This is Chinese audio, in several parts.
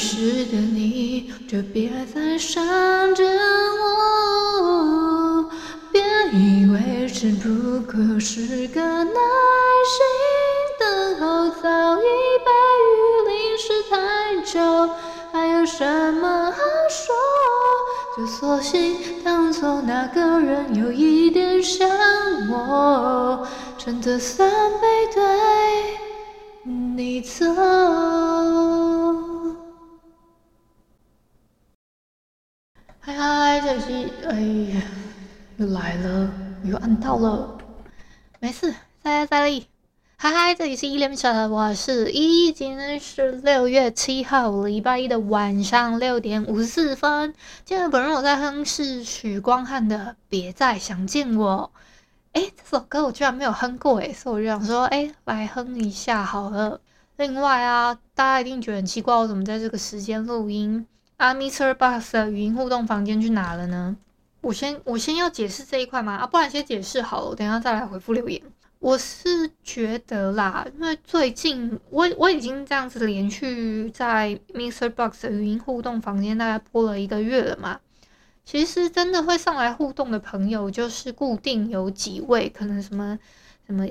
时的你，就别再闪着我。别以为只不过是个耐心等候，早已被雨淋湿太久，还有什么好说？就索性当作那个人有一点像我，真的算背对你走。哎呀，又来了，又按到了，没事，再来再厉。嗨嗨，这里是依依恋不舍，我是依依，今天是六月七号，礼拜一的晚上六点五十四分。今天本人我在哼是许光汉的《别再想见我》。诶，这首歌我居然没有哼过诶，所以我就想说，诶，来哼一下好了。另外啊，大家一定觉得很奇怪，我怎么在这个时间录音？啊，Mr. Box 的语音互动房间去哪了呢？我先我先要解释这一块吗？啊，不然先解释好了，等下再来回复留言。我是觉得啦，因为最近我我已经这样子连续在 Mr. Box 的语音互动房间大概播了一个月了嘛。其实真的会上来互动的朋友，就是固定有几位，可能什么什么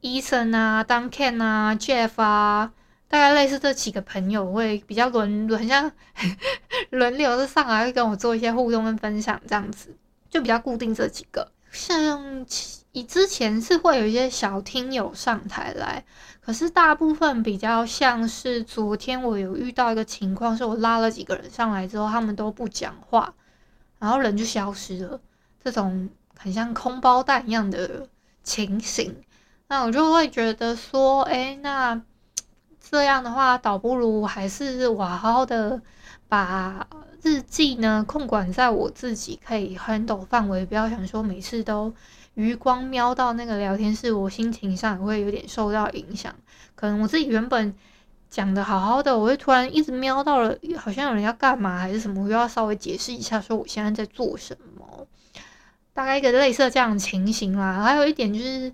医生啊、Duncan 啊、Jeff 啊，大概类似这几个朋友会比较轮轮，像 轮流的上来会跟我做一些互动跟分享，这样子就比较固定这几个，像。以之前是会有一些小听友上台来，可是大部分比较像是昨天我有遇到一个情况，是我拉了几个人上来之后，他们都不讲话，然后人就消失了，这种很像空包弹一样的情形，那我就会觉得说，哎，那这样的话，倒不如还是我好好的把日记呢控管在我自己可以 handle 范围，不要想说每次都。余光瞄到那个聊天室，我心情上也会有点受到影响。可能我自己原本讲的好好的，我会突然一直瞄到了，好像有人要干嘛还是什么，我又要稍微解释一下，说我现在在做什么。大概一个类似这样的情形啦。还有一点就是，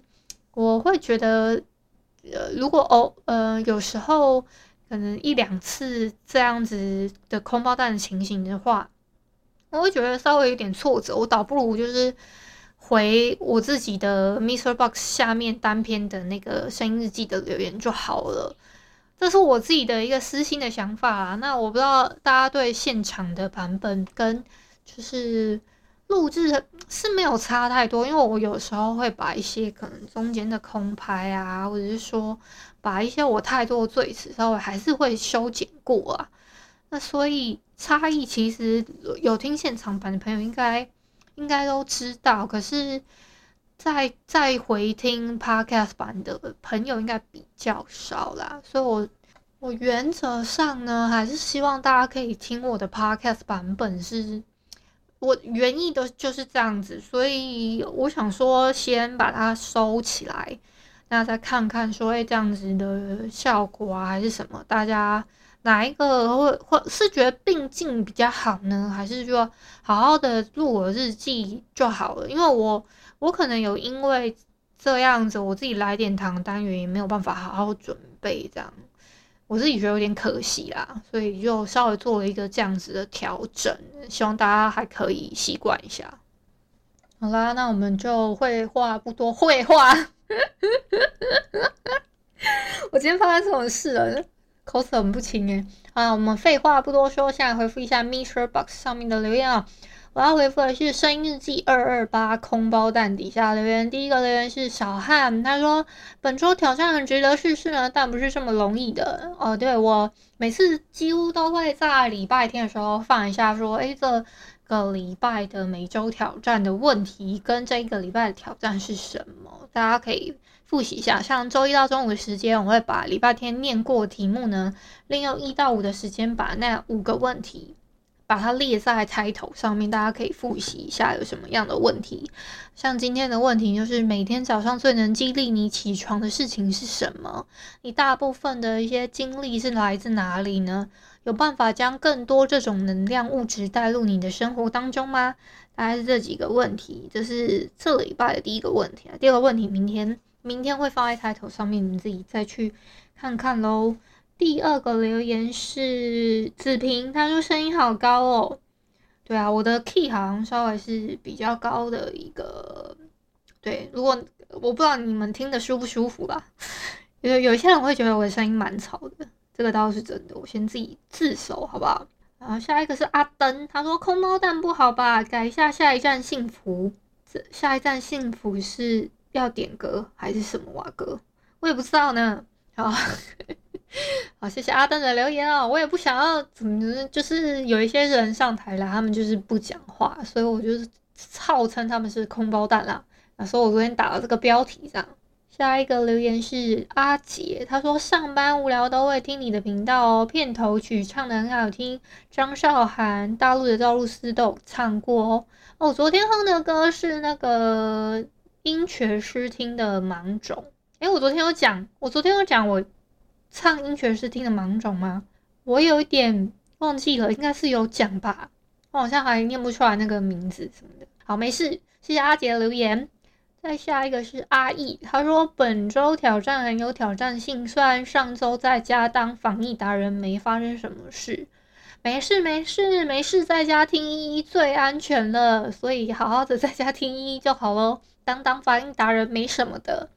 我会觉得，呃，如果哦，呃，有时候可能一两次这样子的空包弹的情形的话，我会觉得稍微有点挫折。我倒不如就是。回我自己的 MixerBox 下面单篇的那个声音日记的留言就好了，这是我自己的一个私心的想法。那我不知道大家对现场的版本跟就是录制是没有差太多，因为我有时候会把一些可能中间的空拍啊，或者是说把一些我太多的赘词稍微还是会修剪过啊。那所以差异其实有听现场版的朋友应该。应该都知道，可是再再回听 Podcast 版的朋友应该比较少啦，所以我我原则上呢，还是希望大家可以听我的 Podcast 版本，是我原意的就是这样子，所以我想说先把它收起来，那再看看说，哎，这样子的效果啊，还是什么，大家。哪一个会或是觉得并进比较好呢？还是说好好的录我日记就好了？因为我我可能有因为这样子，我自己来点糖单元也没有办法好好准备，这样我自己觉得有点可惜啦，所以就稍微做了一个这样子的调整，希望大家还可以习惯一下。好啦，那我们就废话不多，废话。我今天发生什么事了？口齿很不清诶，啊，我们废话不多说，现在回复一下 MixerBox 上面的留言啊。我要回复的是声音日记二二八空包弹底下留言，第一个留言是小汉，他说本周挑战很值得试试呢，但不是这么容易的哦。对，我每次几乎都会在礼拜天的时候放一下，说，诶，这个礼拜的每周挑战的问题跟这一个礼拜的挑战是什么？大家可以复习一下。像周一到周五的时间，我会把礼拜天念过的题目呢，利用一到五的时间把那五个问题。把它列在抬头上面，大家可以复习一下有什么样的问题。像今天的问题就是每天早上最能激励你起床的事情是什么？你大部分的一些精力是来自哪里呢？有办法将更多这种能量物质带入你的生活当中吗？大概是这几个问题，这是这礼拜的第一个问题啊。第二个问题，明天明天会放在抬头上面，你自己再去看看喽。第二个留言是子平，他说声音好高哦。对啊，我的 key 好像稍微是比较高的一个。对，如果我不知道你们听得舒不舒服吧，有有些人会觉得我的声音蛮吵的，这个倒是真的。我先自己自首好不好？然后下一个是阿登，他说空包蛋不好吧，改一下下一站幸福。这下一站幸福是要点歌还是什么哇歌？我也不知道呢。好。好，谢谢阿登的留言哦。我也不想要怎么，就是有一些人上台了，他们就是不讲话，所以我就是号称他们是空包蛋啦。啊所以我昨天打了这个标题这样。下一个留言是阿杰，他说上班无聊都会听你的频道哦，片头曲唱得很好听，张韶涵、大陆的赵露思都有唱过哦。哦，昨天哼的歌是那个音权师听的芒种。诶，我昨天有讲，我昨天有讲我。唱音全是听的芒种吗？我有一点忘记了，应该是有讲吧。我好像还念不出来那个名字什么的。好，没事，谢谢阿杰的留言。再下一个是阿义，他说本周挑战很有挑战性，虽然上周在家当防疫达人没发生什么事，没事没事没事，在家听依依最安全了，所以好好的在家听依依就好喽。当当防疫达人没什么的。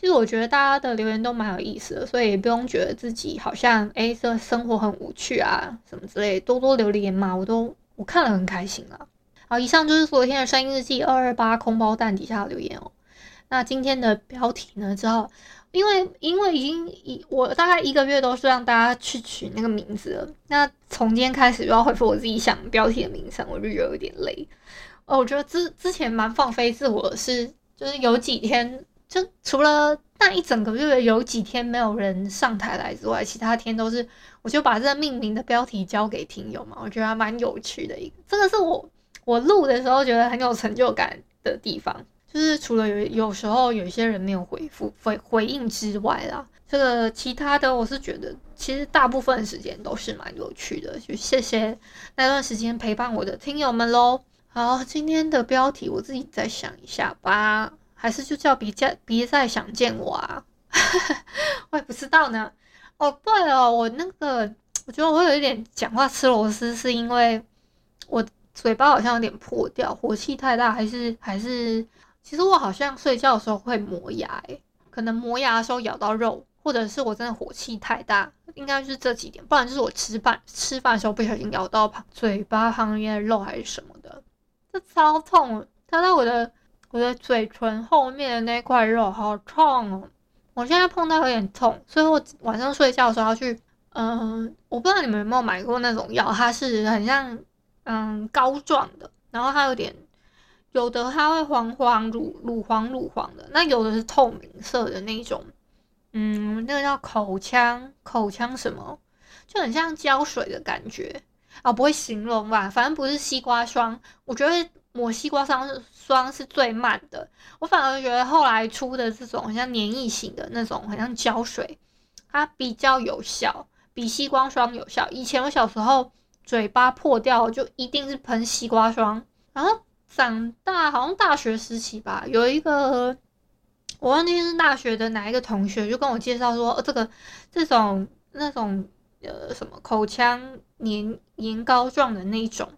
其实我觉得大家的留言都蛮有意思的，所以也不用觉得自己好像哎，这生活很无趣啊什么之类，多多留言嘛，我都我看了很开心啊。好，以上就是昨天的声音日记二二八空包蛋底下的留言哦。那今天的标题呢？之后因为因为已经一我大概一个月都是让大家去取那个名字了，那从今天开始又要回复我自己想标题的名称，我就觉得有点累。哦，我觉得之之前蛮放飞自我的是，就是有几天。就除了那一整个月有几天没有人上台来之外，其他天都是我就把这个命名的标题交给听友嘛，我觉得还蛮有趣的一个，这个是我我录的时候觉得很有成就感的地方，就是除了有有时候有些人没有回复回回应之外啦，这个其他的我是觉得其实大部分时间都是蛮有趣的，就谢谢那段时间陪伴我的听友们喽。好，今天的标题我自己再想一下吧。还是就叫别再别再想见我啊！我也不知道呢。哦，对了，我那个我觉得我有一点讲话吃螺丝，是因为我嘴巴好像有点破掉，火气太大，还是还是？其实我好像睡觉的时候会磨牙，诶，可能磨牙的时候咬到肉，或者是我真的火气太大，应该是这几点，不然就是我吃饭吃饭的时候不小心咬到旁嘴巴旁边的肉还是什么的，这超痛，它在我的。我的嘴唇后面的那块肉好痛哦！我现在碰到有点痛，所以我晚上睡觉的时候要去，嗯、我不知道你们有没有买过那种药，它是很像嗯膏状的，然后它有点有的它会黄黄乳乳黄乳黄的，那有的是透明色的那种，嗯，那个叫口腔口腔什么，就很像胶水的感觉啊，不会形容吧？反正不是西瓜霜，我觉得。抹西瓜霜霜是最慢的，我反而觉得后来出的这种像粘液型的那种，很像胶水，它比较有效，比西瓜霜有效。以前我小时候嘴巴破掉，就一定是喷西瓜霜，然后长大好像大学时期吧，有一个我忘记是大学的哪一个同学就跟我介绍说，哦，这个这种那种呃什么口腔粘粘膏状的那种，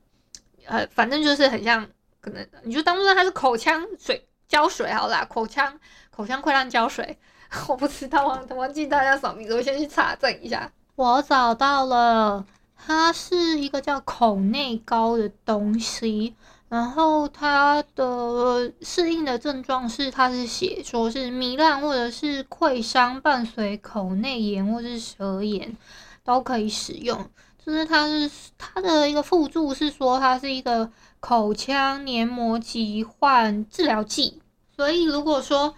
呃，反正就是很像。可能你就当做它是口腔水胶水好啦，口腔口腔溃烂胶水，我不知道忘忘记大家什么名字，我先去查证一下。我找到了，它是一个叫口内膏的东西，然后它的适应的症状是，它是写说是糜烂或者是溃伤伴随口内炎或是舌炎都可以使用，就是它是它的一个附注是说它是一个。口腔黏膜疾患治疗剂，所以如果说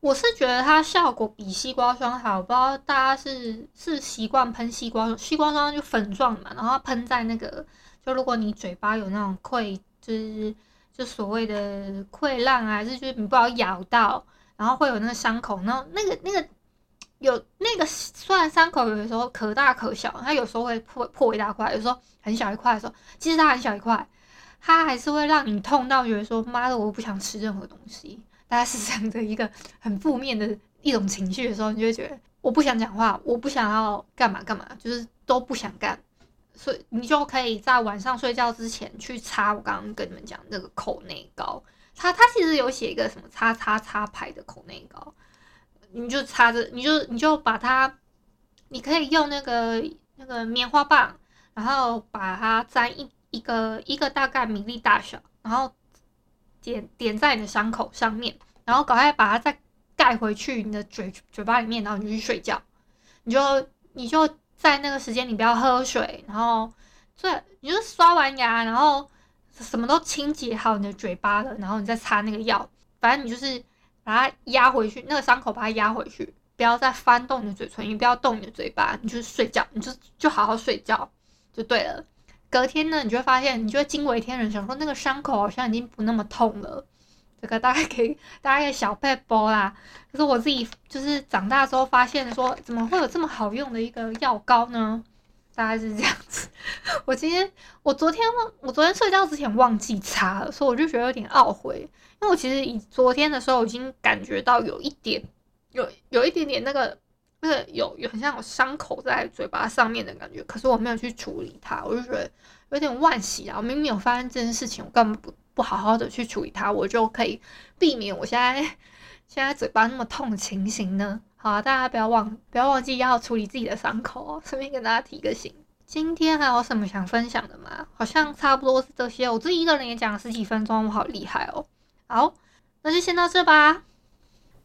我是觉得它效果比西瓜霜好，不知道大家是是习惯喷西瓜霜，西瓜霜就粉状嘛，然后喷在那个，就如果你嘴巴有那种溃，就是就所谓的溃烂啊，还是就是你不好咬到，然后会有那个伤口，然后那个那个有那个虽然伤口有的时候可大可小，它有时候会破破一大块，有时候很小一块的时候，其实它很小一块，它还是会让你痛到觉得说妈的，我不想吃任何东西。大家是这样的一个很负面的一种情绪的时候，你就会觉得我不想讲话，我不想要干嘛干嘛，就是都不想干，所以你就可以在晚上睡觉之前去擦我刚刚跟你们讲那个口内膏，它它其实有写一个什么擦擦擦牌的口内膏，你就擦着，你就你就把它，你可以用那个那个棉花棒，然后把它沾一一个一个大概米粒大小，然后。点点在你的伤口上面，然后赶快把它再盖回去你的嘴嘴巴里面，然后你就去睡觉。你就你就在那个时间，你不要喝水，然后这你就刷完牙，然后什么都清洁好你的嘴巴了，然后你再擦那个药。反正你就是把它压回去，那个伤口把它压回去，不要再翻动你的嘴唇，你不要动你的嘴巴，你就睡觉，你就就好好睡觉就对了。隔天呢，你就会发现，你就会惊为天人，想说那个伤口好像已经不那么痛了。这个大概给大家一个小背包啦。可是我自己就是长大之后发现说，怎么会有这么好用的一个药膏呢？大概是这样子。我今天我昨天忘，我昨天睡觉之前忘记擦了，所以我就觉得有点懊悔。因为我其实以昨天的时候已经感觉到有一点，有有一点点那个。那个有有很像有伤口在嘴巴上面的感觉，可是我没有去处理它，我就觉得有点惋惜啊！我明明有发生这件事情，我根本不不好好的去处理它，我就可以避免我现在 现在嘴巴那么痛的情形呢。好啊，大家不要忘不要忘记要处理自己的伤口哦。顺便跟大家提个醒，今天还有什么想分享的吗？好像差不多是这些，我自己一个人也讲了十几分钟，我好厉害哦。好，那就先到这吧。